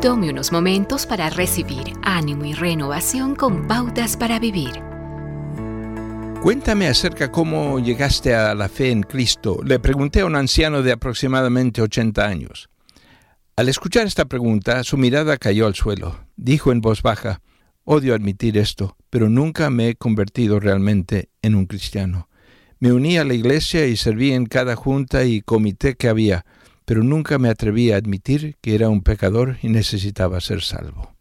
Tome unos momentos para recibir ánimo y renovación con pautas para vivir. Cuéntame acerca cómo llegaste a la fe en Cristo. Le pregunté a un anciano de aproximadamente 80 años. Al escuchar esta pregunta, su mirada cayó al suelo. Dijo en voz baja, Odio admitir esto, pero nunca me he convertido realmente en un cristiano. Me uní a la iglesia y serví en cada junta y comité que había, pero nunca me atreví a admitir que era un pecador y necesitaba ser salvo.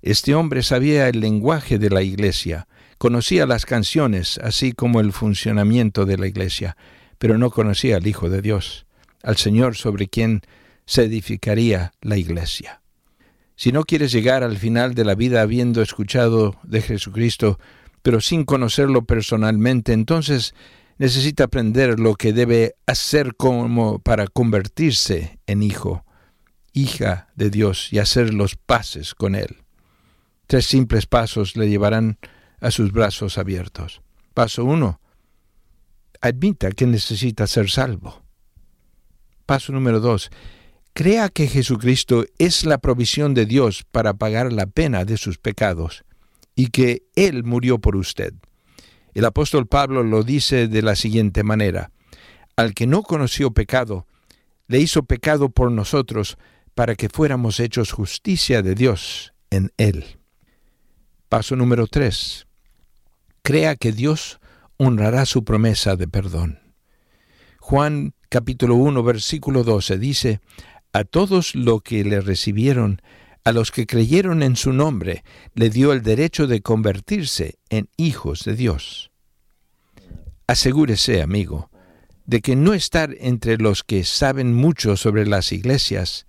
Este hombre sabía el lenguaje de la iglesia, conocía las canciones, así como el funcionamiento de la iglesia, pero no conocía al Hijo de Dios, al Señor sobre quien se edificaría la iglesia. Si no quieres llegar al final de la vida habiendo escuchado de Jesucristo, pero sin conocerlo personalmente, entonces necesita aprender lo que debe hacer como para convertirse en hijo, hija de Dios y hacer los pases con Él. Tres simples pasos le llevarán a sus brazos abiertos. Paso uno. Admita que necesita ser salvo. Paso número dos. Crea que Jesucristo es la provisión de Dios para pagar la pena de sus pecados y que Él murió por usted. El apóstol Pablo lo dice de la siguiente manera, al que no conoció pecado, le hizo pecado por nosotros para que fuéramos hechos justicia de Dios en él. Paso número 3. Crea que Dios honrará su promesa de perdón. Juan capítulo 1 versículo 12 dice, A todos lo que le recibieron, a los que creyeron en su nombre, le dio el derecho de convertirse en hijos de Dios. Asegúrese, amigo, de que no estar entre los que saben mucho sobre las iglesias,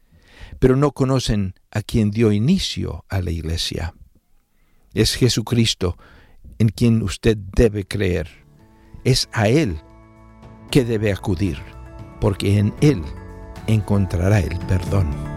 pero no conocen a quien dio inicio a la iglesia. Es Jesucristo en quien usted debe creer. Es a Él que debe acudir, porque en Él encontrará el perdón.